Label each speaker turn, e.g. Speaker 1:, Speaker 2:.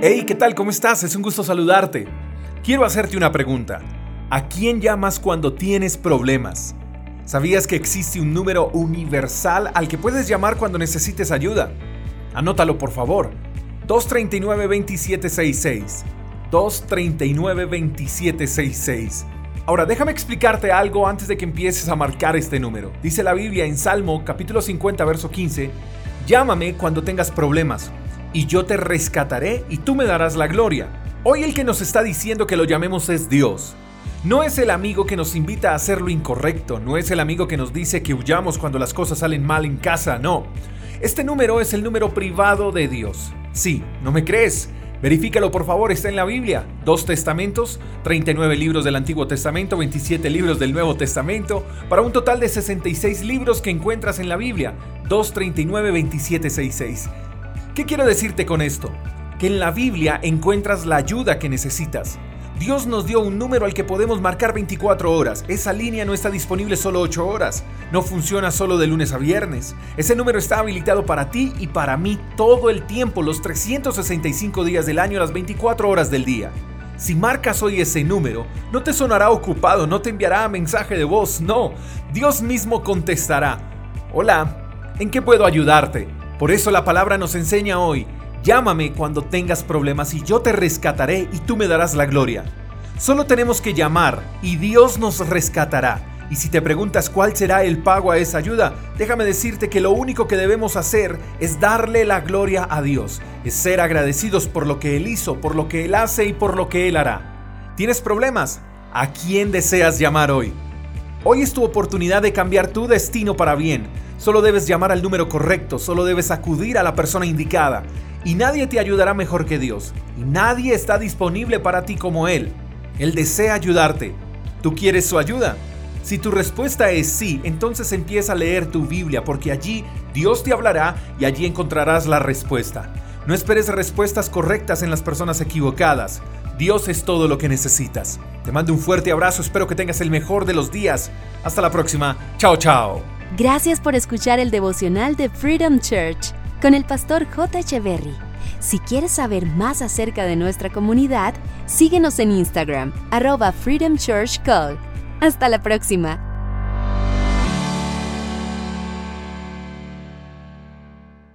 Speaker 1: Hey, ¿qué tal? ¿Cómo estás? Es un gusto saludarte. Quiero hacerte una pregunta. ¿A quién llamas cuando tienes problemas? ¿Sabías que existe un número universal al que puedes llamar cuando necesites ayuda? Anótalo por favor. 239-2766. 239-2766. Ahora déjame explicarte algo antes de que empieces a marcar este número. Dice la Biblia en Salmo capítulo 50 verso 15, llámame cuando tengas problemas y yo te rescataré y tú me darás la gloria. Hoy el que nos está diciendo que lo llamemos es Dios. No es el amigo que nos invita a hacer lo incorrecto, no es el amigo que nos dice que huyamos cuando las cosas salen mal en casa, no. Este número es el número privado de Dios. Sí, ¿no me crees? Verifícalo por favor, está en la Biblia. Dos testamentos, 39 libros del Antiguo Testamento, 27 libros del Nuevo Testamento, para un total de 66 libros que encuentras en la Biblia. 239 2766. ¿Qué quiero decirte con esto? Que en la Biblia encuentras la ayuda que necesitas. Dios nos dio un número al que podemos marcar 24 horas. Esa línea no está disponible solo 8 horas. No funciona solo de lunes a viernes. Ese número está habilitado para ti y para mí todo el tiempo, los 365 días del año, las 24 horas del día. Si marcas hoy ese número, no te sonará ocupado, no te enviará mensaje de voz, no. Dios mismo contestará. Hola, ¿en qué puedo ayudarte? Por eso la palabra nos enseña hoy, llámame cuando tengas problemas y yo te rescataré y tú me darás la gloria. Solo tenemos que llamar y Dios nos rescatará. Y si te preguntas cuál será el pago a esa ayuda, déjame decirte que lo único que debemos hacer es darle la gloria a Dios, es ser agradecidos por lo que Él hizo, por lo que Él hace y por lo que Él hará. ¿Tienes problemas? ¿A quién deseas llamar hoy? Hoy es tu oportunidad de cambiar tu destino para bien. Solo debes llamar al número correcto, solo debes acudir a la persona indicada. Y nadie te ayudará mejor que Dios. Y nadie está disponible para ti como Él. Él desea ayudarte. ¿Tú quieres su ayuda? Si tu respuesta es sí, entonces empieza a leer tu Biblia porque allí Dios te hablará y allí encontrarás la respuesta. No esperes respuestas correctas en las personas equivocadas. Dios es todo lo que necesitas. Te mando un fuerte abrazo, espero que tengas el mejor de los días. Hasta la próxima. Chao, chao.
Speaker 2: Gracias por escuchar el devocional de Freedom Church con el pastor J. Echeverry. Si quieres saber más acerca de nuestra comunidad, síguenos en Instagram, arroba Freedom Church Call. Hasta la próxima.